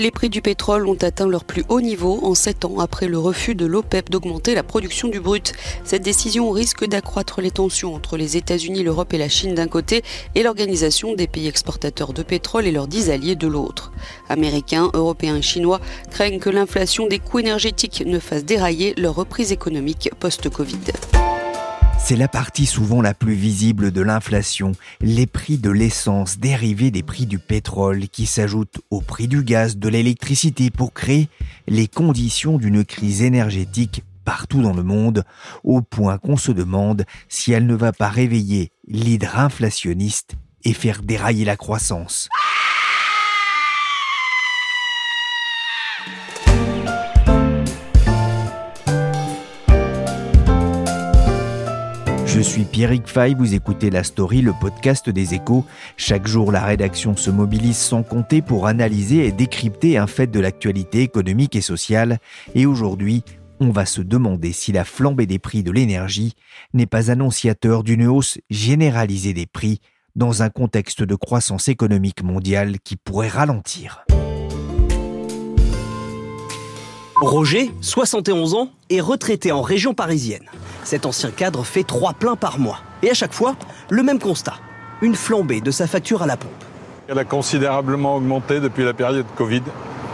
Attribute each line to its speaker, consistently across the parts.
Speaker 1: Les prix du pétrole ont atteint leur plus haut niveau en 7 ans après le refus de l'OPEP d'augmenter la production du brut. Cette décision risque d'accroître les tensions entre les États-Unis, l'Europe et la Chine d'un côté et l'organisation des pays exportateurs de pétrole et leurs dix alliés de l'autre. Américains, Européens et Chinois craignent que l'inflation des coûts énergétiques ne fasse dérailler leur reprise économique post-Covid.
Speaker 2: C'est la partie souvent la plus visible de l'inflation, les prix de l'essence dérivés des prix du pétrole qui s'ajoutent au prix du gaz, de l'électricité pour créer les conditions d'une crise énergétique partout dans le monde, au point qu'on se demande si elle ne va pas réveiller l'hydre inflationniste et faire dérailler la croissance. Je suis Pierrick Fay, vous écoutez La Story, le podcast des échos. Chaque jour, la rédaction se mobilise sans compter pour analyser et décrypter un fait de l'actualité économique et sociale. Et aujourd'hui, on va se demander si la flambée des prix de l'énergie n'est pas annonciateur d'une hausse généralisée des prix dans un contexte de croissance économique mondiale qui pourrait ralentir.
Speaker 3: Roger, 71 ans, est retraité en région parisienne. Cet ancien cadre fait trois pleins par mois. Et à chaque fois, le même constat. Une flambée de sa facture à la pompe.
Speaker 4: Elle a considérablement augmenté depuis la période Covid.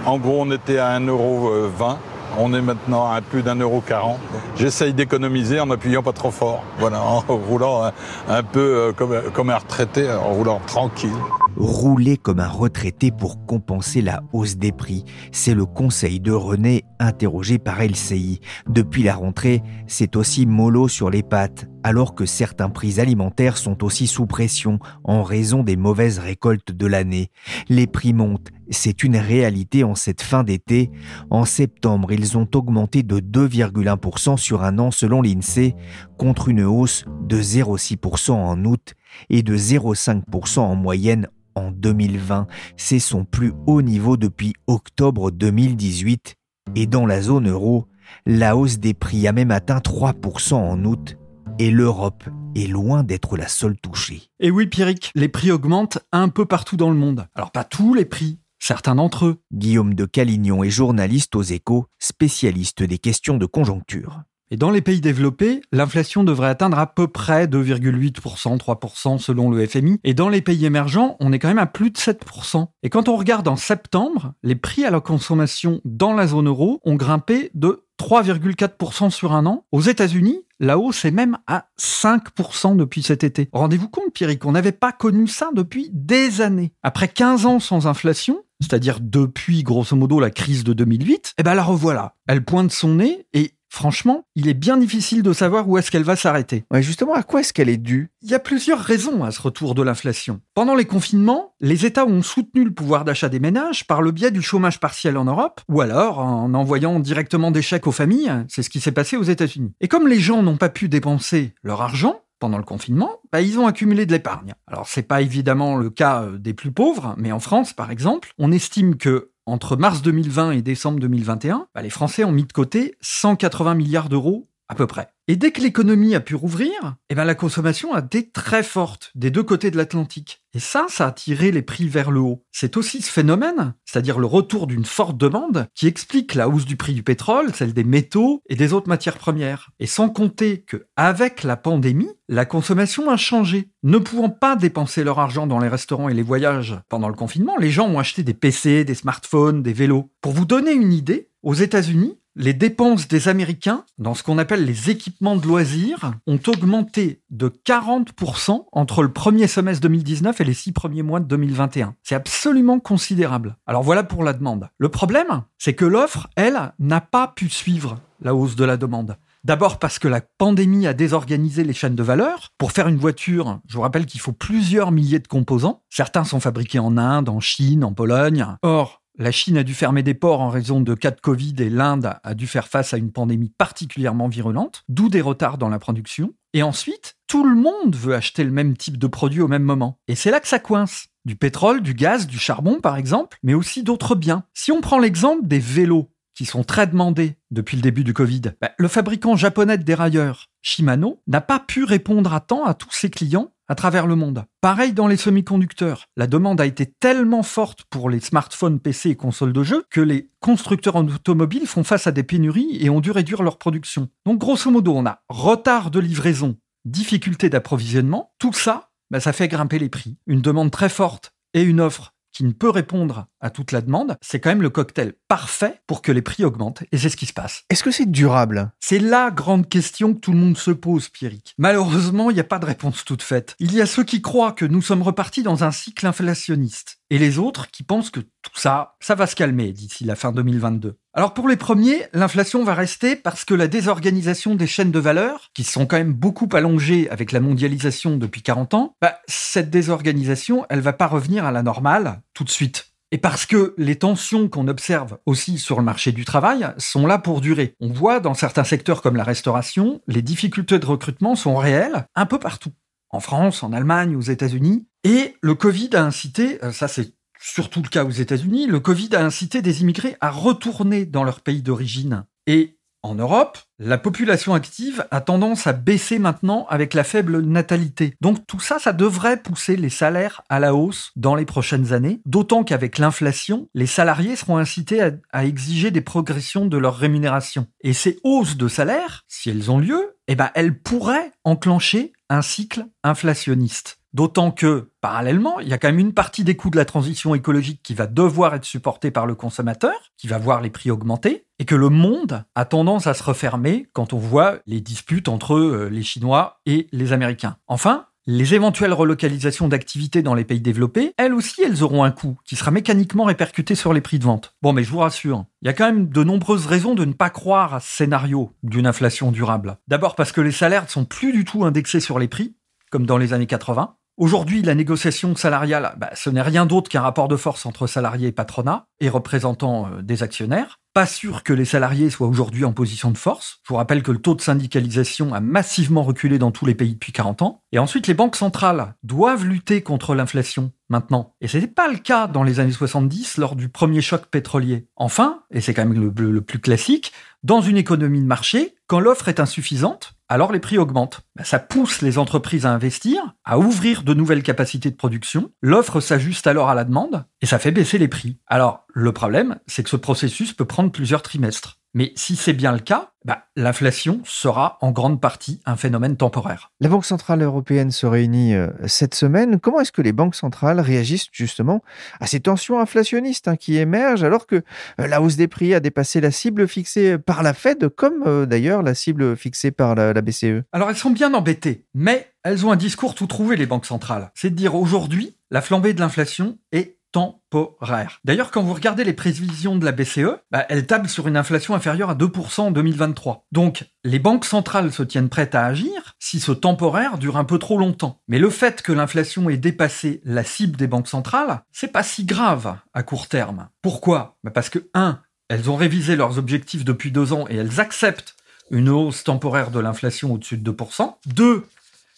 Speaker 4: En gros, on était à 1,20€. On est maintenant à plus d'un euro quarante. J'essaye d'économiser en m'appuyant pas trop fort. Voilà, en roulant un, peu euh, comme, comme un retraité, en roulant tranquille.
Speaker 2: Rouler comme un retraité pour compenser la hausse des prix, c'est le conseil de René interrogé par LCI. Depuis la rentrée, c'est aussi mollo sur les pattes, alors que certains prix alimentaires sont aussi sous pression en raison des mauvaises récoltes de l'année. Les prix montent, c'est une réalité en cette fin d'été. En septembre, ils ont augmenté de 2,1% sur un an selon l'INSEE, contre une hausse de 0,6% en août et de 0,5% en moyenne en 2020. C'est son plus haut niveau depuis octobre 2018. Et dans la zone euro, la hausse des prix a même atteint 3% en août. Et l'Europe est loin d'être la seule touchée.
Speaker 5: Et oui, Pierrick, les prix augmentent un peu partout dans le monde. Alors pas tous les prix, certains d'entre eux.
Speaker 2: Guillaume de Calignon est journaliste aux échos, spécialiste des questions de conjoncture.
Speaker 5: Et dans les pays développés, l'inflation devrait atteindre à peu près 2,8%, 3% selon le FMI. Et dans les pays émergents, on est quand même à plus de 7%. Et quand on regarde en septembre, les prix à la consommation dans la zone euro ont grimpé de 3,4% sur un an. Aux États-Unis, la hausse est même à 5% depuis cet été. Rendez-vous compte, Pierrick, on n'avait pas connu ça depuis des années. Après 15 ans sans inflation, c'est-à-dire depuis grosso modo la crise de 2008, eh ben la revoilà. Elle pointe son nez et Franchement, il est bien difficile de savoir où est-ce qu'elle va s'arrêter.
Speaker 2: Ouais, justement, à quoi est-ce qu'elle est due?
Speaker 5: Il y a plusieurs raisons à ce retour de l'inflation. Pendant les confinements, les États ont soutenu le pouvoir d'achat des ménages par le biais du chômage partiel en Europe, ou alors en envoyant directement des chèques aux familles, c'est ce qui s'est passé aux États-Unis. Et comme les gens n'ont pas pu dépenser leur argent, pendant le confinement, bah, ils ont accumulé de l'épargne. Alors c'est pas évidemment le cas euh, des plus pauvres, mais en France par exemple, on estime que entre mars 2020 et décembre 2021, bah, les Français ont mis de côté 180 milliards d'euros à peu près. Et dès que l'économie a pu rouvrir, eh ben la consommation a été très forte des deux côtés de l'Atlantique. Et ça, ça a tiré les prix vers le haut. C'est aussi ce phénomène, c'est-à-dire le retour d'une forte demande, qui explique la hausse du prix du pétrole, celle des métaux et des autres matières premières. Et sans compter que, avec la pandémie, la consommation a changé. Ne pouvant pas dépenser leur argent dans les restaurants et les voyages pendant le confinement, les gens ont acheté des PC, des smartphones, des vélos. Pour vous donner une idée, aux États-Unis, les dépenses des Américains dans ce qu'on appelle les équipements de loisirs ont augmenté de 40% entre le premier semestre 2019 et les six premiers mois de 2021. C'est absolument considérable. Alors voilà pour la demande. Le problème, c'est que l'offre, elle, n'a pas pu suivre la hausse de la demande. D'abord parce que la pandémie a désorganisé les chaînes de valeur. Pour faire une voiture, je vous rappelle qu'il faut plusieurs milliers de composants. Certains sont fabriqués en Inde, en Chine, en Pologne. Or, la Chine a dû fermer des ports en raison de cas de Covid et l'Inde a dû faire face à une pandémie particulièrement virulente, d'où des retards dans la production. Et ensuite, tout le monde veut acheter le même type de produit au même moment. Et c'est là que ça coince. Du pétrole, du gaz, du charbon par exemple, mais aussi d'autres biens. Si on prend l'exemple des vélos, qui sont très demandés depuis le début du Covid, bah, le fabricant japonais de dérailleurs, Shimano, n'a pas pu répondre à temps à tous ses clients à travers le monde. Pareil dans les semi-conducteurs. La demande a été tellement forte pour les smartphones, PC et consoles de jeux que les constructeurs en automobile font face à des pénuries et ont dû réduire leur production. Donc grosso modo, on a retard de livraison, difficulté d'approvisionnement. Tout ça, bah, ça fait grimper les prix. Une demande très forte et une offre qui ne peut répondre à toute la demande, c'est quand même le cocktail parfait pour que les prix augmentent. Et c'est ce qui se passe.
Speaker 2: Est-ce que c'est durable?
Speaker 5: C'est la grande question que tout le monde se pose, Pierrick. Malheureusement, il n'y a pas de réponse toute faite. Il y a ceux qui croient que nous sommes repartis dans un cycle inflationniste. Et les autres qui pensent que tout ça, ça va se calmer d'ici la fin 2022. Alors pour les premiers, l'inflation va rester parce que la désorganisation des chaînes de valeur, qui sont quand même beaucoup allongées avec la mondialisation depuis 40 ans, bah, cette désorganisation, elle va pas revenir à la normale tout de suite. Et parce que les tensions qu'on observe aussi sur le marché du travail sont là pour durer. On voit dans certains secteurs comme la restauration, les difficultés de recrutement sont réelles un peu partout. En France, en Allemagne, aux États-Unis. Et le Covid a incité, euh, ça c'est surtout le cas aux États-Unis, le Covid a incité des immigrés à retourner dans leur pays d'origine. Et en Europe, la population active a tendance à baisser maintenant avec la faible natalité. Donc tout ça, ça devrait pousser les salaires à la hausse dans les prochaines années, d'autant qu'avec l'inflation, les salariés seront incités à, exiger des progressions de leur rémunération. Et ces hausses de salaire, si elles ont lieu, eh ben, elles pourraient enclencher un cycle inflationniste. D'autant que, parallèlement, il y a quand même une partie des coûts de la transition écologique qui va devoir être supportée par le consommateur, qui va voir les prix augmenter, et que le monde a tendance à se refermer quand on voit les disputes entre euh, les Chinois et les Américains. Enfin, les éventuelles relocalisations d'activités dans les pays développés, elles aussi, elles auront un coût qui sera mécaniquement répercuté sur les prix de vente. Bon, mais je vous rassure, il y a quand même de nombreuses raisons de ne pas croire à ce scénario d'une inflation durable. D'abord parce que les salaires ne sont plus du tout indexés sur les prix, comme dans les années 80. Aujourd'hui, la négociation salariale, bah, ce n'est rien d'autre qu'un rapport de force entre salariés et patronat et représentants euh, des actionnaires. Pas sûr que les salariés soient aujourd'hui en position de force. Je vous rappelle que le taux de syndicalisation a massivement reculé dans tous les pays depuis 40 ans. Et ensuite, les banques centrales doivent lutter contre l'inflation Et ce n'était pas le cas dans les années 70 lors du premier choc pétrolier. Enfin, et c'est quand même le, plus classique, dans une économie de marché, quand l'offre est insuffisante, alors les prix augmentent. Bah, ça pousse les entreprises à investir, à ouvrir de nouvelles capacités de production. L'offre s'ajuste alors à la demande et ça fait baisser les prix. Alors le problème, c'est que ce processus peut prendre plusieurs trimestres. Mais si c'est bien le cas, bah, l'inflation sera en grande partie un phénomène temporaire.
Speaker 2: La Banque Centrale Européenne se réunit euh, cette semaine. Comment est-ce que les banques centrales réagissent justement à ces tensions inflationnistes hein, qui émergent alors que euh, la hausse des prix a dépassé la cible fixée par la Fed, comme euh, d'ailleurs la cible fixée par la, la BCE
Speaker 5: Alors elles sont bien embêtées, mais elles ont un discours tout trouvé, les banques centrales. C'est de dire aujourd'hui, la flambée de l'inflation est temporaire. D'ailleurs, quand vous regardez les prévisions de la BCE, bah, elle table sur une inflation inférieure à 2% en 2023. Donc, les banques centrales se tiennent prêtes à agir si ce temporaire dure un peu trop longtemps. Mais le fait que l'inflation ait dépassé la cible des banques centrales, c'est pas si grave à court terme. Pourquoi? Bah, Parce que, un, elles ont révisé leurs objectifs depuis deux ans et elles acceptent une hausse temporaire de l'inflation au-dessus de 2%. Deux,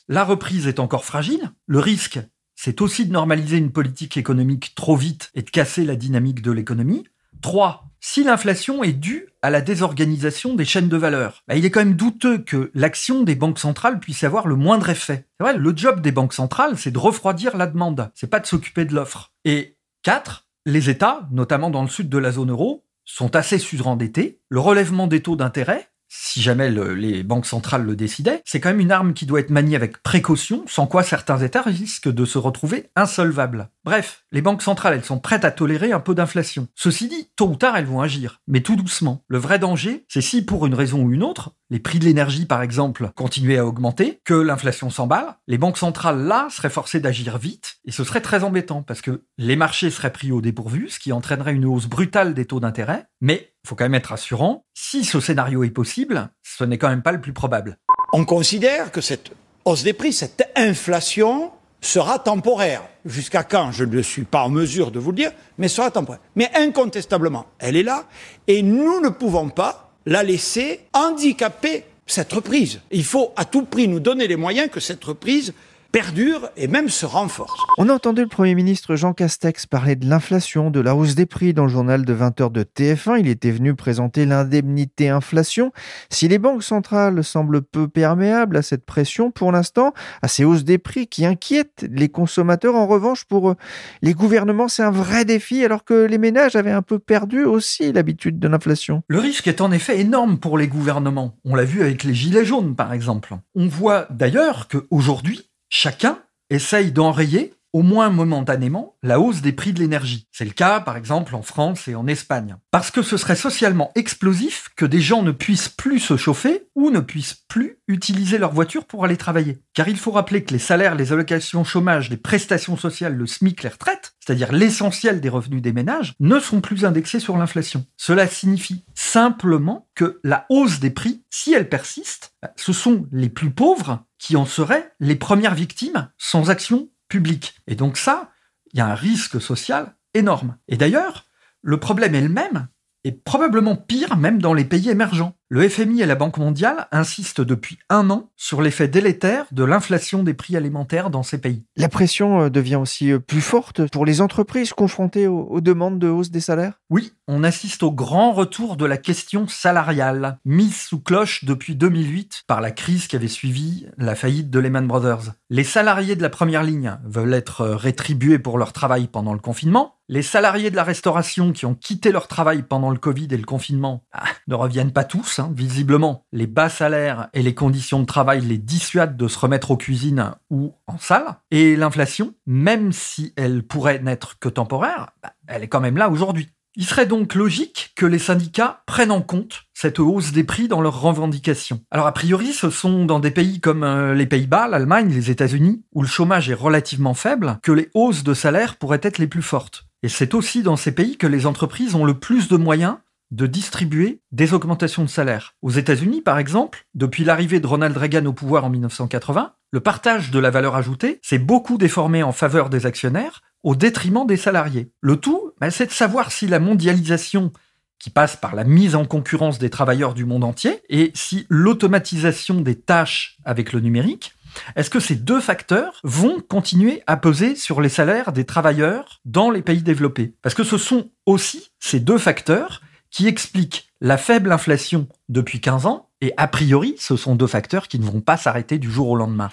Speaker 5: la reprise est encore fragile. Le risque, c'est aussi de normaliser une politique économique trop vite et de casser la dynamique de l'économie. 3. Si l'inflation est due à la désorganisation des chaînes de valeur, bah, il est quand même douteux que l'action des banques centrales puisse avoir le moindre effet. C'est vrai, le job des banques centrales, c'est de refroidir la demande, c'est pas de s'occuper de l'offre. Et 4. Les États, notamment dans le sud de la zone euro, sont assez surendettés. Le relèvement des taux d'intérêt, si jamais les banques centrales le décidaient, c'est quand même une arme qui doit être maniée avec précaution, sans quoi certains États risquent de se retrouver insolvables. Bref, les banques centrales, elles sont prêtes à tolérer un peu d'inflation. Ceci dit, tôt ou tard, elles vont agir, mais tout doucement. Le vrai danger, c'est si pour une raison ou une autre, les prix de l'énergie par exemple continuaient à augmenter, que l'inflation s'emballe, les banques centrales là seraient forcées d'agir vite, et ce serait très embêtant, parce que les marchés seraient pris au dépourvu, ce qui entraînerait une hausse brutale des taux d'intérêt, mais faut quand même être rassurant, si ce scénario est possible, ce n'est quand même pas le plus probable.
Speaker 6: On considère que cette hausse des prix, cette inflation sera temporaire. Jusqu'à quand, je ne suis pas en mesure de vous le dire, mais sera temporaire. Mais incontestablement, elle est là, et nous ne pouvons pas la laisser handicaper cette reprise. Il faut à tout prix nous donner les moyens que cette reprise perdure et même se renforce.
Speaker 2: On a entendu le Premier ministre Jean Castex parler de l'inflation, de la hausse des prix dans le journal de 20h de TF1. Il était venu présenter l'indemnité inflation. Si les banques centrales semblent peu perméables à cette pression pour l'instant, à ces hausses des prix qui inquiètent les consommateurs, en revanche, pour euh, les gouvernements, c'est un vrai défi alors que les ménages avaient un peu perdu aussi l'habitude de l'inflation.
Speaker 5: Le risque est en effet énorme pour les gouvernements. On l'a vu avec les gilets jaunes, par exemple. On voit d'ailleurs qu'aujourd'hui, chacun essaye d'enrayer au moins momentanément, la hausse des prix de l'énergie. C'est le cas, par exemple, en France et en Espagne. Parce que ce serait socialement explosif que des gens ne puissent plus se chauffer ou ne puissent plus utiliser leur voiture pour aller travailler. Car il faut rappeler que les salaires, les allocations chômage, les prestations sociales, le SMIC, les retraites, c'est-à-dire l'essentiel des revenus des ménages, ne sont plus indexés sur l'inflation. Cela signifie simplement que la hausse des prix, si elle persiste, ce sont les plus pauvres qui en seraient les premières victimes sans action publique. Et donc ça, il y a un risque social énorme. Et d'ailleurs, le problème est le même, et probablement pire même dans les pays émergents. Le FMI et la Banque mondiale insistent depuis un an sur l'effet délétère de l'inflation des prix alimentaires dans ces pays.
Speaker 2: La pression euh, devient aussi euh, plus forte pour les entreprises confrontées aux, demandes de hausse des salaires?
Speaker 5: Oui, on assiste au grand retour de la question salariale, mise sous cloche depuis 2008 par la crise qui avait suivi la faillite de Lehman Brothers. Les salariés de la première ligne veulent être euh, rétribués pour leur travail pendant le confinement. Les salariés de la restauration qui ont quitté leur travail pendant le Covid et le confinement ah, ne reviennent pas tous Hein. Visiblement, les bas salaires et les conditions de travail les dissuadent de se remettre aux cuisines ou en salle. Et l'inflation, même si elle pourrait n'être que temporaire, bah, elle est quand même là aujourd'hui. Il serait donc logique que les syndicats prennent en compte cette hausse des prix dans leurs revendications. Alors a priori, ce sont dans des pays comme euh, les Pays-Bas, l'Allemagne, les États-Unis, où le chômage est relativement faible, que les hausses de salaire pourraient être les plus fortes. Et c'est aussi dans ces pays que les entreprises ont le plus de moyens de distribuer des augmentations de salaire. Aux États-Unis, par exemple, depuis l'arrivée de Ronald Reagan au pouvoir en 1980, le partage de la valeur ajoutée s'est beaucoup déformé en faveur des actionnaires au détriment des salariés. Le tout, bah, c'est de savoir si la mondialisation qui passe par la mise en concurrence des travailleurs du monde entier et si l'automatisation des tâches avec le numérique est-ce que ces deux facteurs vont continuer à peser sur les salaires des travailleurs dans les pays développés? Parce que ce sont aussi ces deux facteurs qui explique la faible inflation depuis 15 ans, et a priori, ce sont deux facteurs qui ne vont pas s'arrêter du jour au lendemain.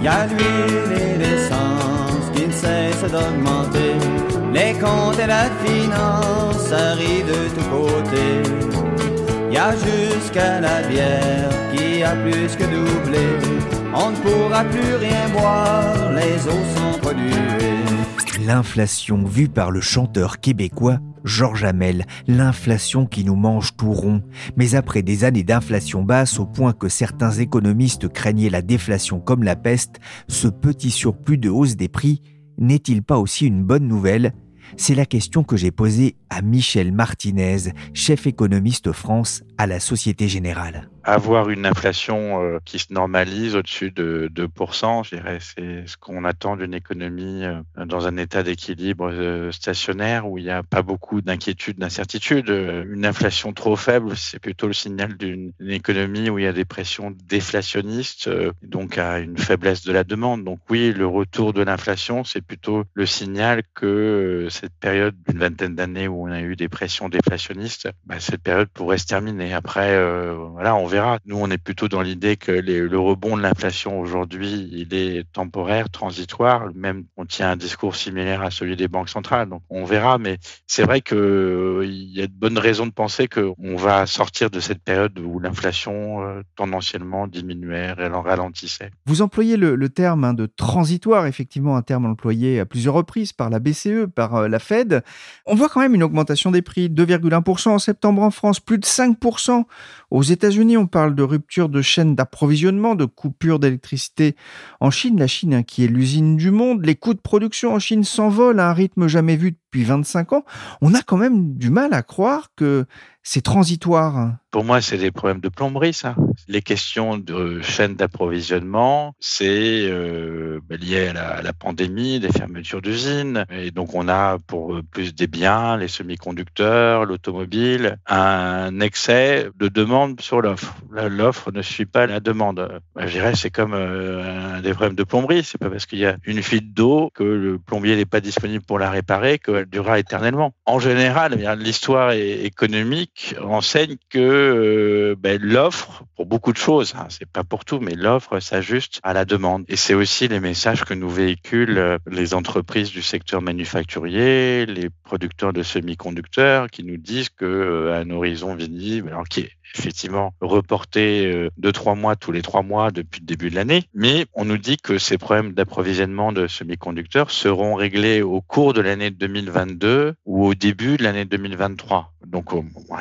Speaker 7: Il y a l'huile et l'essence qui ne cessent d'augmenter. Les comptes et la finance arrivent de tous côtés. Il y a jusqu'à la bière qui a plus que doublé. On ne pourra plus rien boire, les eaux sont polluées
Speaker 2: l'inflation vue par le chanteur québécois Georges Hamel, l'inflation qui nous mange tout rond. Mais après des années d'inflation basse au point que certains économistes craignaient la déflation comme la peste, ce petit surplus de hausse des prix n'est-il pas aussi une bonne nouvelle? C'est la question que j'ai posée à Michel Martinez, chef économiste France à la Société Générale.
Speaker 8: Avoir une inflation euh, qui se normalise au-dessus de 2%, je dirais, c'est ce qu'on attend d'une économie euh, dans un état d'équilibre euh, stationnaire où il n'y a pas beaucoup d'inquiétude, d'incertitude. Une inflation trop faible, c'est plutôt le signal d'une économie où il y a des pressions déflationnistes, donc à une faiblesse de la demande. Donc oui, le retour de l'inflation, c'est plutôt le signal que cette période d'une vingtaine d'années où on a eu des pressions déflationnistes, bah, cette période pourrait se terminer. Après, voilà, on verra. Nous, on est plutôt dans l'idée que le rebond de l'inflation aujourd'hui, il est temporaire, transitoire. Même, on tient un discours similaire à celui des banques centrales. Donc, on verra. Mais c'est vrai qu'il euh, y a de bonnes raisons de penser qu'on va sortir de cette période où l'inflation euh, tendanciellement diminuait, elle en ralentissait.
Speaker 2: Vous employez le, terme hein, de transitoire, effectivement, un terme employé à plusieurs reprises par la BCE, par la Fed. On voit quand même une augmentation des prix, 2,1% en septembre en France, plus de 5% aux États-Unis. on parle de rupture de chaîne d'approvisionnement, de coupure d'électricité en Chine. La Chine, hein, qui est l'usine du monde, les coûts de production en Chine s'envolent à un rythme jamais vu depuis 25 ans. On a quand même du mal à croire que c'est transitoire.
Speaker 8: Pour moi, c'est des problèmes de plomberie, ça. Les questions de chaîne d'approvisionnement, c'est euh, bah, lié à la, pandémie, des fermetures d'usines. Et donc, on a pour plus des biens, les semi-conducteurs, l'automobile, un excès de demande sur l'offre. L'offre ne suit pas la demande. Je dirais, c'est comme euh, des problèmes de plomberie. C'est pas parce qu'il y a une fuite d'eau que le plombier n'est pas disponible pour la réparer qu'elle durera éternellement. En général, eh l'histoire économique enseigne que euh, ben, l'offre, pour beaucoup de choses, hein, c'est pas pour tout, mais l'offre s'ajuste à la demande. Et c'est aussi les messages que nous véhiculent euh, les entreprises du secteur manufacturier, les producteurs de semi-conducteurs, qui nous disent que euh, un horizon visible, alors qui est effectivement reporté de trois mois tous les trois mois depuis le début de l'année, mais on nous dit que ces problèmes d'approvisionnement de semi-conducteurs seront réglés au cours de l'année 2022 ou au début de l'année 2023. Donc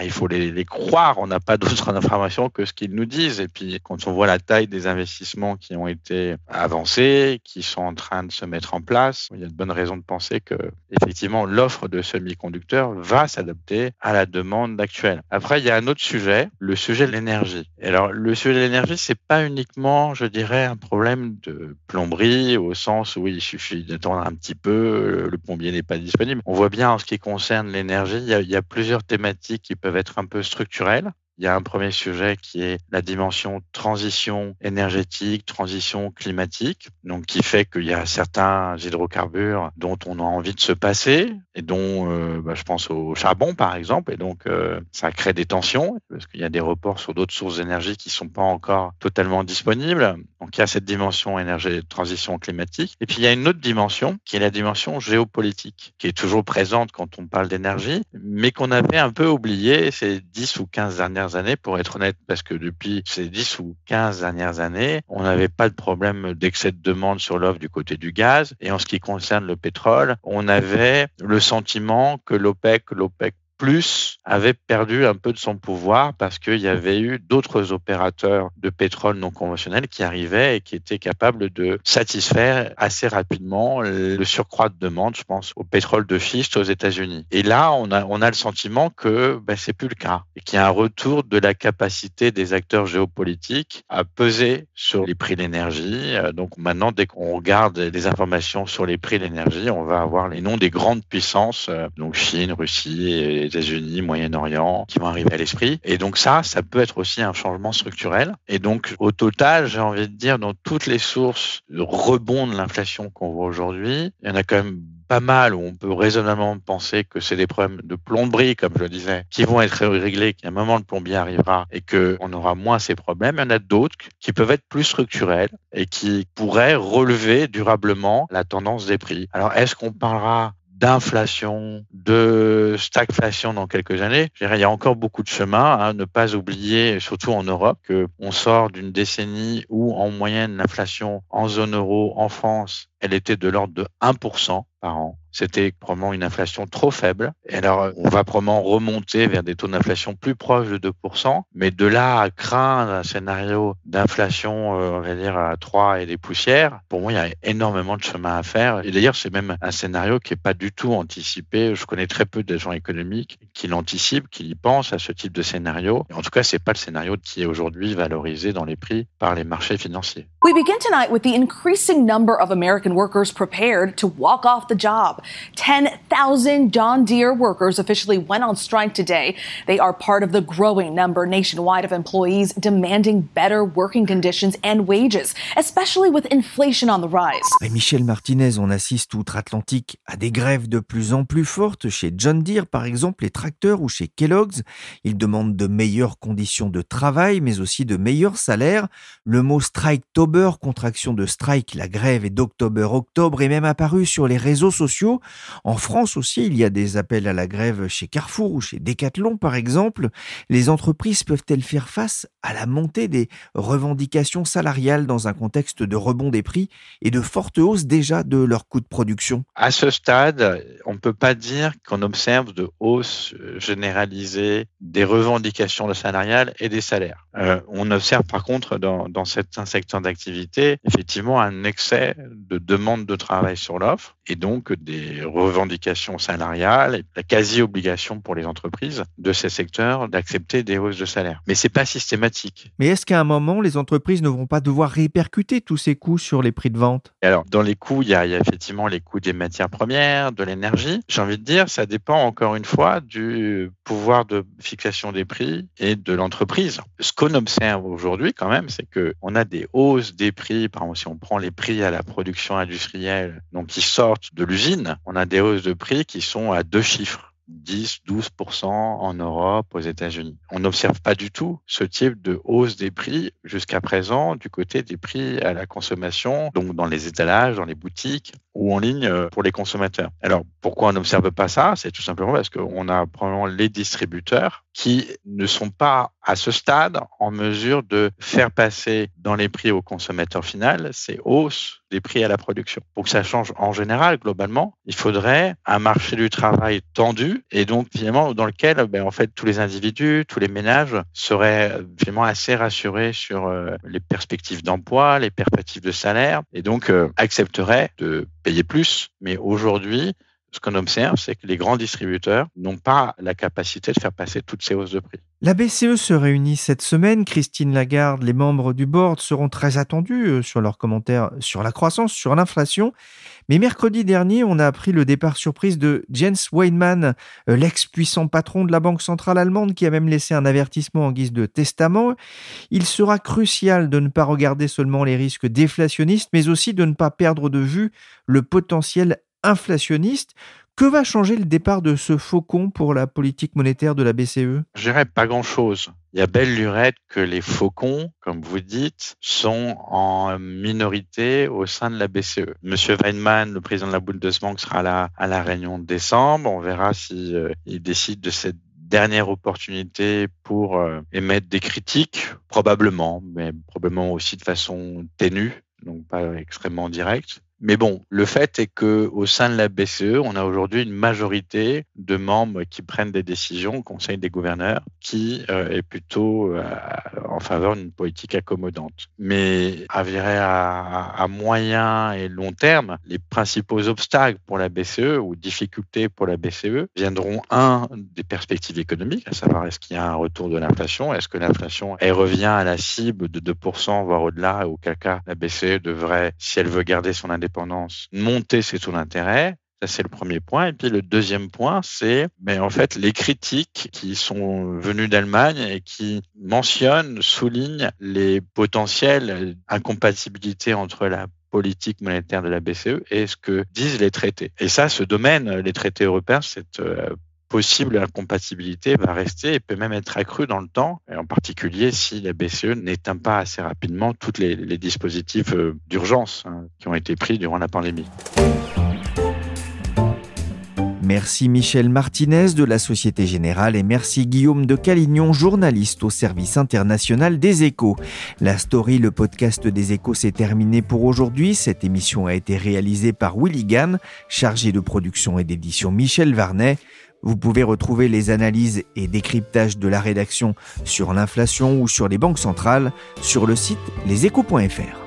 Speaker 8: il faut les, les croire, on n'a pas d'autres informations que ce qu'ils nous disent. Et puis quand on voit la taille des investissements qui ont été avancés, qui sont en train de se mettre en place, il y a de bonnes raisons de penser que effectivement l'offre de semi-conducteurs va s'adapter à la demande actuelle. Après, il y a un autre sujet, le sujet de l'énergie. Alors le sujet de l'énergie, c'est pas uniquement, je dirais, un problème de plomberie au sens où il suffit d'attendre un petit peu, le plombier n'est pas disponible. On voit bien en ce qui concerne l'énergie, il, il y a plusieurs thématiques qui peuvent être un peu structurelles. Il y a un premier sujet qui est la dimension transition énergétique, transition climatique, donc qui fait qu'il y a certains hydrocarbures dont on a envie de se passer et dont euh, bah, je pense au charbon par exemple, et donc euh, ça crée des tensions parce qu'il y a des reports sur d'autres sources d'énergie qui sont pas encore totalement disponibles. Donc il y a cette dimension énergie transition climatique, et puis il y a une autre dimension qui est la dimension géopolitique, qui est toujours présente quand on parle d'énergie, mais qu'on avait un peu oublié ces 10 ou 15 dernières années, pour être honnête, parce que depuis ces 10 ou 15 dernières années, on n'avait pas de problème d'excès de demande sur l'offre du côté du gaz. Et en ce qui concerne le pétrole, on avait le sentiment que l'OPEC, l'OPEC plus avait perdu un peu de son pouvoir parce qu'il y avait eu d'autres opérateurs de pétrole non conventionnels qui arrivaient et qui étaient capables de satisfaire assez rapidement le surcroît de demande, je pense, au pétrole de schiste aux États-Unis. Et là, on a, on a le sentiment que ben, c'est plus le cas et qu'il y a un retour de la capacité des acteurs géopolitiques à peser sur les prix de l'énergie. Euh, donc maintenant, dès qu'on regarde les informations sur les prix de l'énergie, on va avoir les noms des grandes puissances, euh, donc Chine, Russie et États-Unis, Moyen-Orient, qui vont arriver à l'esprit. Et donc ça, ça peut être aussi un changement structurel. Et donc au total, j'ai envie de dire, dans toutes les sources de rebond de l'inflation qu'on voit aujourd'hui, il y en a quand même pas mal où on peut raisonnablement penser que c'est des problèmes de plomberie, comme je le disais, qui vont être réglés, qu'à un moment le plombier arrivera et qu'on aura moins ces problèmes. Il y en a d'autres qui peuvent être plus structurels et qui pourraient relever durablement la tendance des prix. Alors, est-ce qu'on parlera d'inflation, de stagflation dans quelques années. Je dirais, il y a encore beaucoup de chemin. à hein, ne pas oublier, surtout en Europe, qu'on sort d'une décennie où en moyenne l'inflation en zone euro en France, elle était de l'ordre de 1% par an. C'était probablement une inflation trop faible. Et alors, on va probablement remonter vers des taux d'inflation plus proches de 2%. Mais de là à craindre un scénario d'inflation, euh, on va dire, à 3 et des poussières, pour moi, il y a énormément de chemin à faire. Et d'ailleurs, c'est même un scénario qui n'est pas du tout anticipé. Je connais très peu d'agents économiques qui l'anticipent, qui y pensent à ce type de scénario. En tout cas, c'est pas le scénario qui est aujourd'hui valorisé dans les prix par les marchés financiers.
Speaker 9: We begin tonight with the increasing number of American workers prepared to walk off the job. 10,000 John Deere workers officially went on strike today. They are part of the growing number nationwide of employees demanding better working conditions and wages, especially with inflation on the rise.
Speaker 2: Et Michel Martinez, on assiste outre-Atlantique à des grèves de plus en plus fortes chez John Deere, par exemple, les tracteurs ou chez Kellogg's. Ils demandent de meilleures conditions de travail, mais aussi de meilleurs salaires. Le mot strike-tober, contraction de strike, la grève est d'octobre-octobre, est même apparu sur les réseaux sociaux. En France aussi, il y a des appels à la grève chez Carrefour ou chez Decathlon, par exemple. Les entreprises peuvent-elles faire face à la montée des revendications salariales dans un contexte de rebond des prix et de forte hausse déjà de leurs coûts de production?
Speaker 8: À ce stade, on ne peut pas dire qu'on observe de hausse généralisée des revendications salariales et des salaires. Euh, on observe par contre dans, dans certains secteurs d'activité effectivement un excès de demande de travail sur l'offre et donc des revendications salariales et la quasi-obligation pour les entreprises de ces secteurs d'accepter des hausses de salaire. Mais c'est pas systématique.
Speaker 2: Mais est-ce qu'à un moment, les entreprises ne vont pas devoir répercuter tous ces coûts sur les prix de vente?
Speaker 8: Alors, dans les coûts, il y, y a effectivement les coûts des matières premières, de l'énergie. J'ai envie de dire, ça dépend encore une fois du pouvoir de fixation des prix et de l'entreprise. Ce qu'on observe aujourd'hui quand même, c'est que on a des hausses des prix. Par exemple, si on prend les prix à la production industrielle, donc qui sortent de l'usine, on a des hausses de prix qui sont à deux chiffres. 10, 12% en Europe, aux États-Unis. On n'observe pas du tout ce type de hausse des prix jusqu'à présent du côté des prix à la consommation, donc dans les étalages, dans les boutiques ou en ligne euh, pour les consommateurs. Alors pourquoi on n'observe pas ça? C'est tout simplement parce qu'on a probablement les distributeurs qui ne sont pas à ce stade en mesure de faire passer dans les prix au consommateur final ces hausses des prix à la production. Pour que ça change en général, globalement, il faudrait un marché du travail tendu et donc finalement dans lequel ben, en fait tous les individus, tous les ménages seraient finalement assez rassurés sur euh, les perspectives d'emploi, les perspectives de salaire et donc euh, accepteraient de payer plus. Mais aujourd'hui, ce qu'on observe, c'est que les grands distributeurs n'ont pas la capacité de faire passer toutes ces hausses de prix.
Speaker 2: La BCE se réunit cette semaine. Christine Lagarde, les membres du board seront très attendus euh, sur leurs commentaires sur la croissance, sur l'inflation. Mais mercredi dernier, on a appris le départ surprise de Jens Weinmann, euh, l'ex-puissant patron de la Banque centrale allemande qui a même laissé un avertissement en guise de testament. Il sera crucial de ne pas regarder seulement les risques déflationnistes, mais aussi de ne pas perdre de vue le potentiel inflationniste. Que va changer le départ de ce faucon pour la politique monétaire de la BCE
Speaker 8: Je dirais pas grand-chose. Il y a belle lurette que les faucons, comme vous dites, sont en minorité au sein de la BCE. Monsieur Weinmann, le président de la Bundesbank, sera là à la réunion de décembre. On verra si, euh, décide de cette dernière opportunité pour euh, émettre des critiques, probablement, mais probablement aussi de façon ténue, donc pas extrêmement directe. Mais bon, le fait est que au sein de la BCE, on a aujourd'hui une majorité de membres qui prennent des décisions au Conseil des gouverneurs qui euh, est plutôt euh, en faveur d'une politique accommodante. Mais à, à, à, moyen et long terme, les principaux obstacles pour la BCE ou difficultés pour la BCE viendront un des perspectives économiques, à savoir est-ce qu'il y a un retour de l'inflation, est-ce que l'inflation elle revient à la cible de 2% voire au-delà, auquel cas la BCE devrait, si elle veut garder son indépendance monter ses taux d'intérêt. Ça, c'est le premier point. Et puis le deuxième point, c'est mais en fait les critiques qui sont venues d'Allemagne et qui mentionnent, soulignent les potentielles incompatibilités entre la politique monétaire de la BCE et ce que disent les traités. Et ça, ce domaine, les traités européens, cette possible incompatibilité va rester et peut même être accrue dans le temps, et en particulier si la BCE n'éteint pas assez rapidement tous les, les, dispositifs euh, d'urgence hein, qui ont été pris durant la pandémie.
Speaker 2: Merci Michel Martinez de la Société Générale et merci Guillaume de Calignon, journaliste au service international des échos. La story, le podcast des échos, s'est terminé pour aujourd'hui. Cette émission a été réalisée par Willy Gann, chargé de production et d'édition Michel Varnet. Vous pouvez retrouver les analyses et décryptages de la rédaction sur l'inflation ou sur les banques centrales sur le site leséchos.fr.